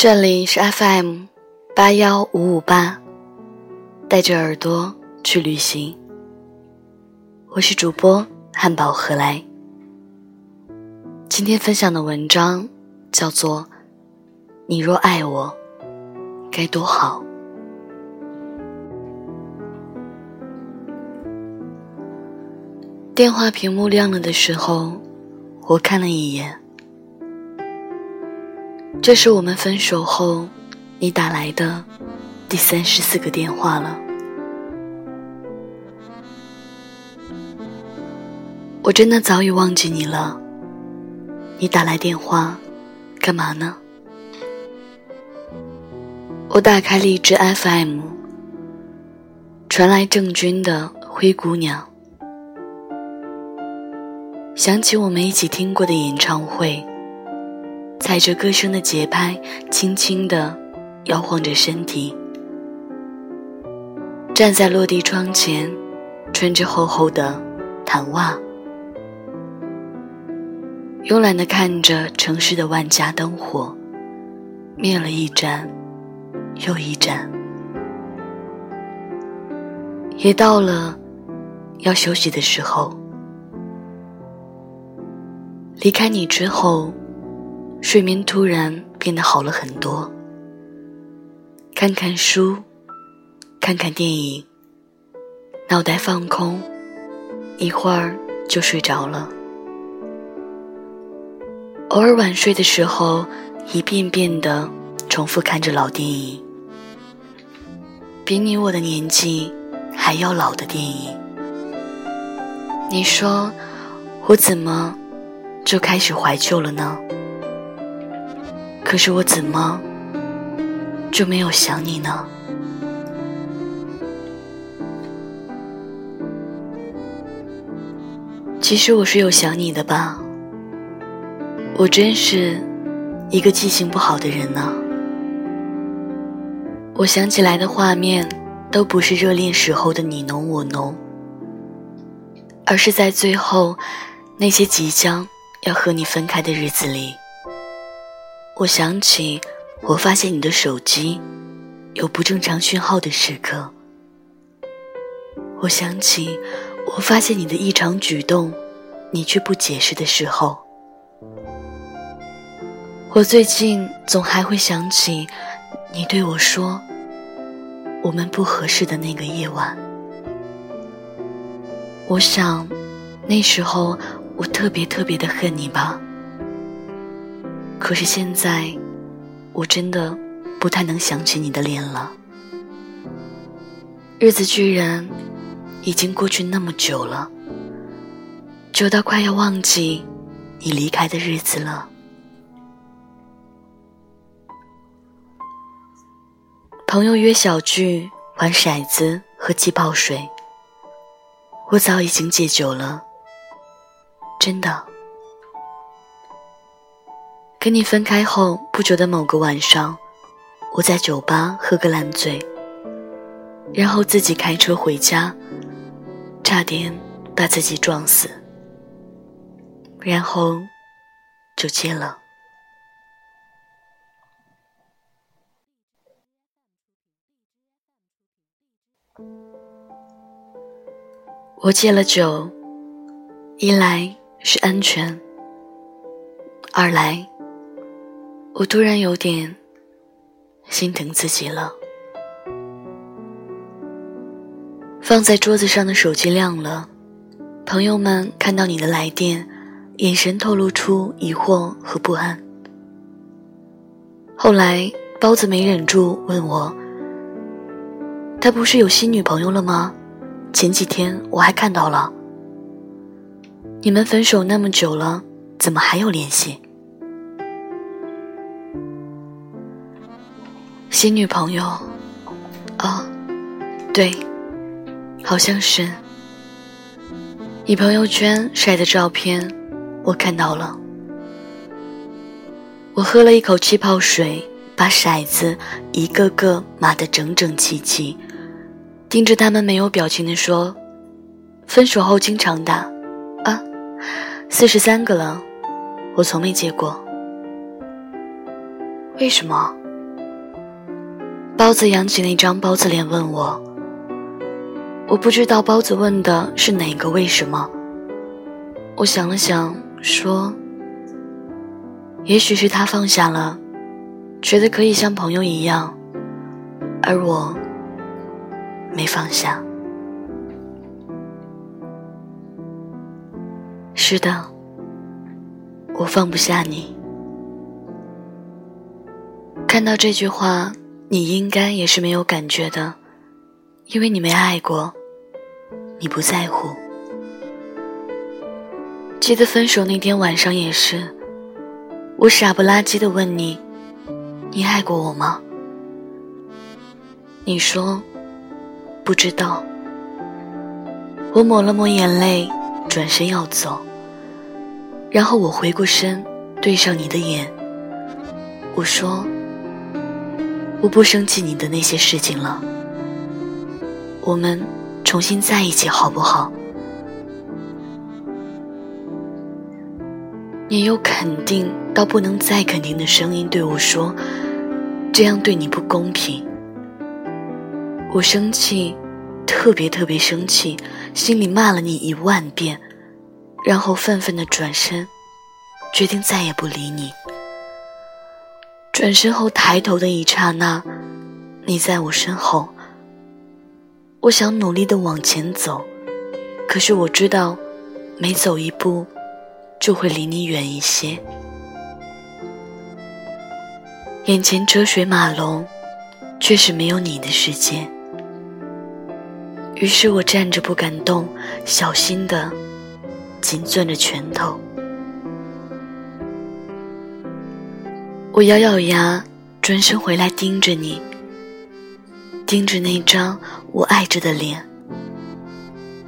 这里是 FM 八幺五五八，带着耳朵去旅行。我是主播汉堡何来。今天分享的文章叫做《你若爱我，该多好》。电话屏幕亮了的时候，我看了一眼。这是我们分手后，你打来的第三十四个电话了。我真的早已忘记你了。你打来电话，干嘛呢？我打开荔枝 FM，传来郑钧的《灰姑娘》，想起我们一起听过的演唱会。踩着歌声的节拍，轻轻地摇晃着身体，站在落地窗前，穿着厚厚的毯袜，慵懒地看着城市的万家灯火，灭了一盏又一盏，也到了要休息的时候。离开你之后。睡眠突然变得好了很多。看看书，看看电影，脑袋放空，一会儿就睡着了。偶尔晚睡的时候，一遍遍的重复看着老电影，比你我的年纪还要老的电影。你说，我怎么就开始怀旧了呢？可是我怎么就没有想你呢？其实我是有想你的吧。我真是一个记性不好的人呢。我想起来的画面都不是热恋时候的你侬我侬，而是在最后那些即将要和你分开的日子里。我想起，我发现你的手机有不正常讯号的时刻。我想起，我发现你的异常举动，你却不解释的时候。我最近总还会想起，你对我说，我们不合适的那个夜晚。我想，那时候我特别特别的恨你吧。可是现在，我真的不太能想起你的脸了。日子居然已经过去那么久了，久到快要忘记你离开的日子了。朋友约小聚玩骰子喝气泡水，我早已经戒酒了，真的。跟你分开后不久的某个晚上，我在酒吧喝个烂醉，然后自己开车回家，差点把自己撞死，然后就戒了。我戒了酒，一来是安全，二来。我突然有点心疼自己了。放在桌子上的手机亮了，朋友们看到你的来电，眼神透露出疑惑和不安。后来包子没忍住问我：“他不是有新女朋友了吗？前几天我还看到了。你们分手那么久了，怎么还有联系？”新女朋友，哦，对，好像是。你朋友圈晒的照片，我看到了。我喝了一口气泡水，把骰子一个个码得整整齐齐，盯着他们没有表情的说：“分手后经常打，啊，四十三个了，我从没接过。为什么？”包子扬起那张包子脸问我，我不知道包子问的是哪个为什么。我想了想，说：“也许是他放下了，觉得可以像朋友一样，而我没放下。”是的，我放不下你。看到这句话，你应该也是没有感觉的，因为你没爱过，你不在乎。记得分手那天晚上也是，我傻不拉几的问你：“你爱过我吗？”你说：“不知道。”我抹了抹眼泪，转身要走。然后我回过身，对上你的眼，我说：“我不生气你的那些事情了，我们重新在一起好不好？”你用肯定到不能再肯定的声音对我说：“这样对你不公平。”我生气，特别特别生气，心里骂了你一万遍。然后愤愤的转身，决定再也不理你。转身后抬头的一刹那，你在我身后。我想努力的往前走，可是我知道，每走一步，就会离你远一些。眼前车水马龙，却是没有你的世界。于是我站着不敢动，小心的。紧攥着拳头，我咬咬牙，转身回来盯着你，盯着那张我爱着的脸。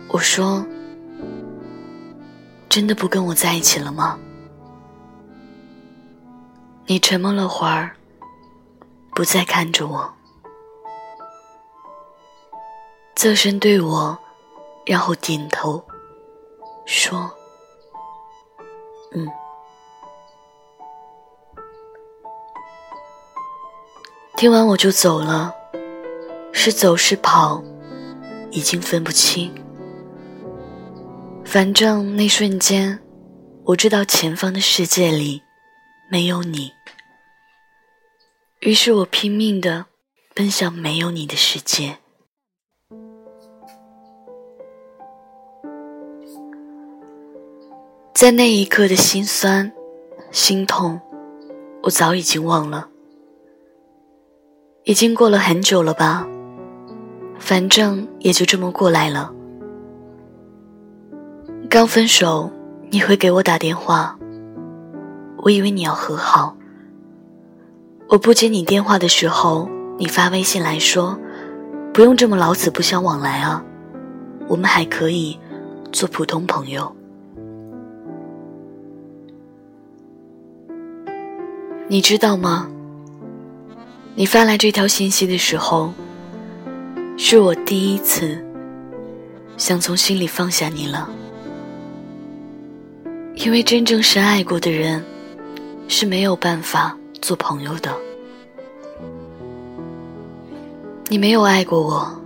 我说：“真的不跟我在一起了吗？”你沉默了会儿，不再看着我，侧身对我，然后点头。说：“嗯。”听完我就走了，是走是跑，已经分不清。反正那瞬间，我知道前方的世界里没有你，于是我拼命的奔向没有你的世界。在那一刻的心酸、心痛，我早已经忘了。已经过了很久了吧？反正也就这么过来了。刚分手，你会给我打电话，我以为你要和好。我不接你电话的时候，你发微信来说：“不用这么老死不相往来啊，我们还可以做普通朋友。”你知道吗？你发来这条信息的时候，是我第一次想从心里放下你了。因为真正深爱过的人是没有办法做朋友的。你没有爱过我。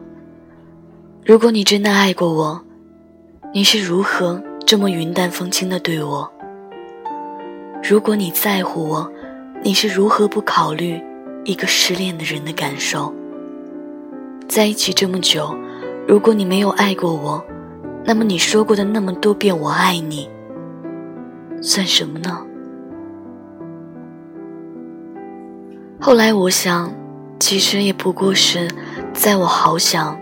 如果你真的爱过我，你是如何这么云淡风轻的对我？如果你在乎我。你是如何不考虑一个失恋的人的感受？在一起这么久，如果你没有爱过我，那么你说过的那么多遍“我爱你”，算什么呢？后来我想，其实也不过是，在我好想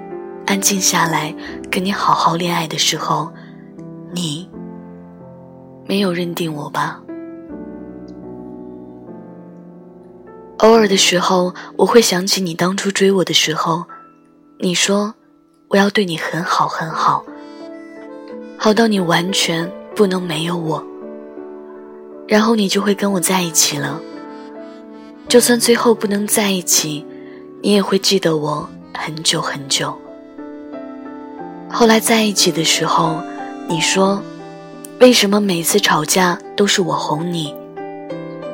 安静下来跟你好好恋爱的时候，你没有认定我吧。偶尔的时候，我会想起你当初追我的时候，你说我要对你很好很好，好到你完全不能没有我，然后你就会跟我在一起了。就算最后不能在一起，你也会记得我很久很久。后来在一起的时候，你说为什么每次吵架都是我哄你？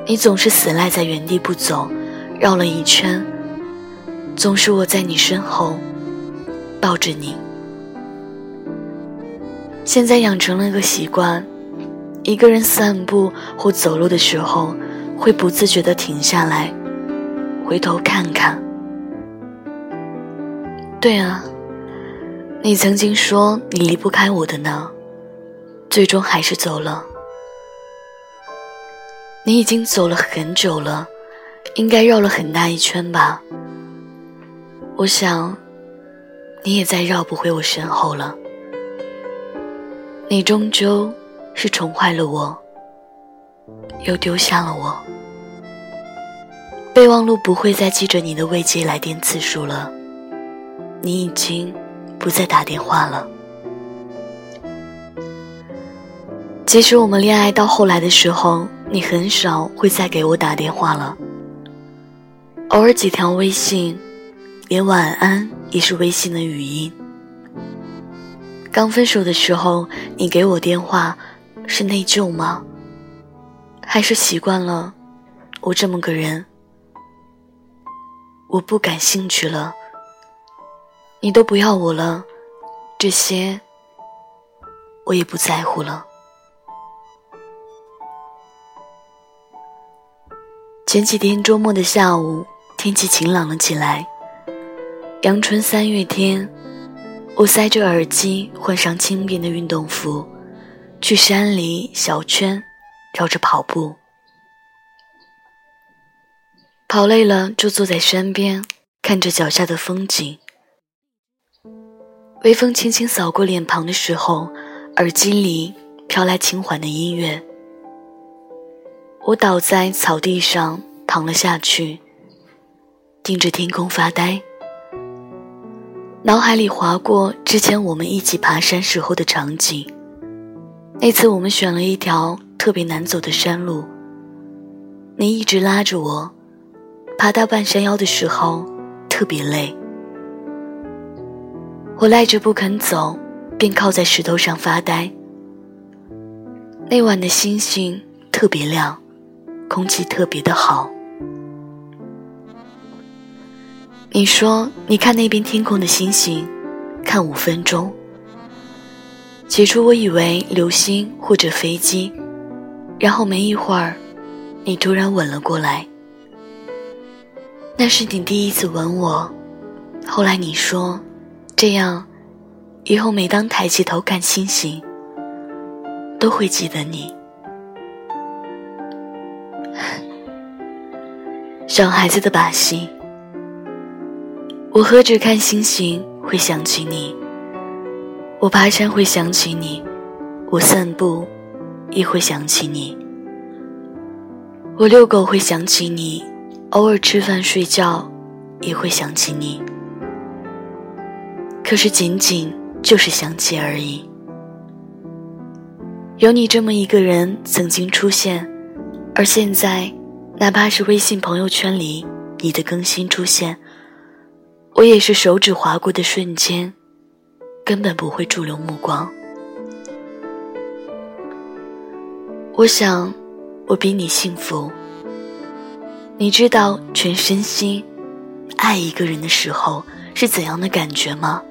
你总是死赖在原地不走。绕了一圈，总是我在你身后抱着你。现在养成了个习惯，一个人散步或走路的时候，会不自觉地停下来，回头看看。对啊，你曾经说你离不开我的呢，最终还是走了。你已经走了很久了，应该绕了很大一圈吧？我想，你也再绕不回我身后了。你终究是宠坏了我，又丢下了我。备忘录不会再记着你的未接来电次数了，你已经不再打电话了。即使我们恋爱到后来的时候，你很少会再给我打电话了，偶尔几条微信，连晚安也是微信的语音。刚分手的时候，你给我电话，是内疚吗？还是习惯了我这么个人？我不感兴趣了，你都不要我了，这些我也不在乎了。前几天周末的下午，天气晴朗了起来，阳春三月天。我塞着耳机，换上轻便的运动服，去山里小圈绕着跑步。跑累了就坐在山边，看着脚下的风景。微风轻轻扫过脸庞的时候，耳机里飘来轻缓的音乐。我倒在草地上躺了下去，盯着天空发呆。脑海里划过之前我们一起爬山时候的场景。那次我们选了一条特别难走的山路，你一直拉着我，爬到半山腰的时候特别累，我赖着不肯走，便靠在石头上发呆。那晚的星星特别亮，空气特别的好。你说：“你看那边天空的星星，看五分钟。”起初我以为流星或者飞机，然后没一会儿，你突然吻了过来。那是你第一次吻我。后来你说：“这样，以后每当抬起头看星星，都会记得你。”小孩子的把戏。我何止看星星会想起你，我爬山会想起你，我散步也会想起你，我遛狗会想起你，偶尔吃饭睡觉也会想起你。可是仅仅就是想起而已。有你这么一个人曾经出现，而现在，哪怕是微信朋友圈里你的更新出现。我也是手指划过的瞬间，根本不会驻留目光。我想，我比你幸福。你知道全身心爱一个人的时候是怎样的感觉吗？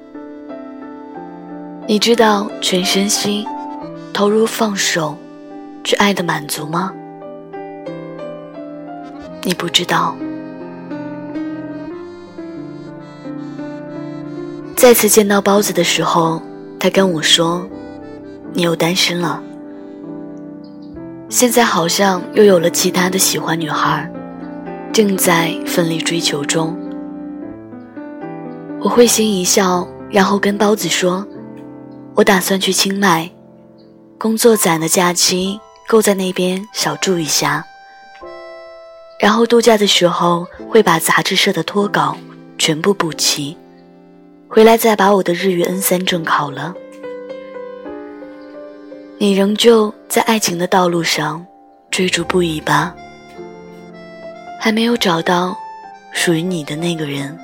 你知道全身心投入放手去爱的满足吗？你不知道。再次见到包子的时候，他跟我说：“你又单身了。现在好像又有了其他的喜欢女孩，正在奋力追求中。”我会心一笑，然后跟包子说：“我打算去清迈，工作攒的假期够在那边小住一下。然后度假的时候会把杂志社的脱稿全部补齐。”回来再把我的日语 N 三证考了。你仍旧在爱情的道路上追逐不已吧？还没有找到属于你的那个人，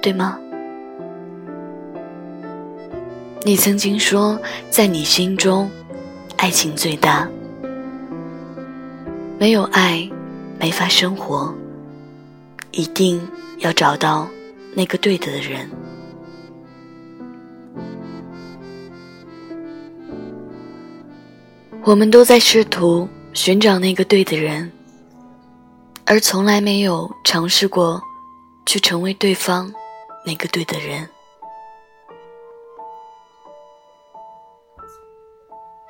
对吗？你曾经说，在你心中，爱情最大。没有爱，没法生活。一定要找到。那个对的人。我们都在试图寻找那个对的人，而从来没有尝试过去成为对方那个对的人。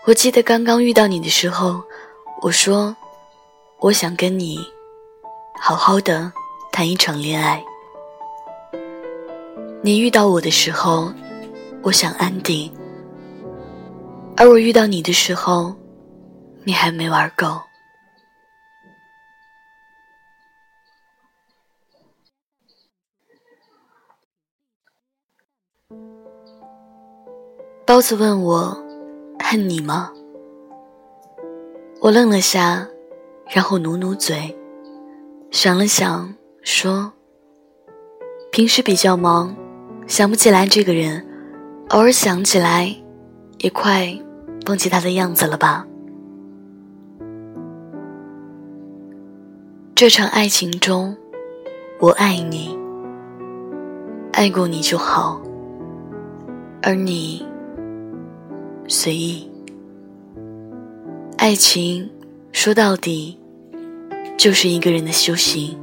我记得刚刚遇到你的时候，我说我想跟你好好的谈一场恋爱。你遇到我的时候，我想安定；而我遇到你的时候，你还没玩够。包子问我：“恨你吗？”我愣了下，然后努努嘴，想了想，说：“平时比较忙，想不起来这个人，偶尔想起来，也快忘记他的样子了吧。”这场爱情中，我爱你，爱过你就好，而你随意。爱情说到底，就是一个人的修行。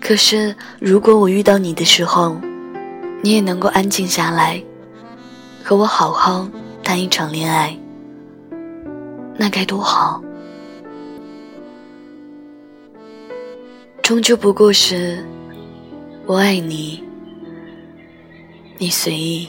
可是，如果我遇到你的时候，你也能够安静下来，和我好好谈一场恋爱，那该多好。终究不过是，我爱你，你随意。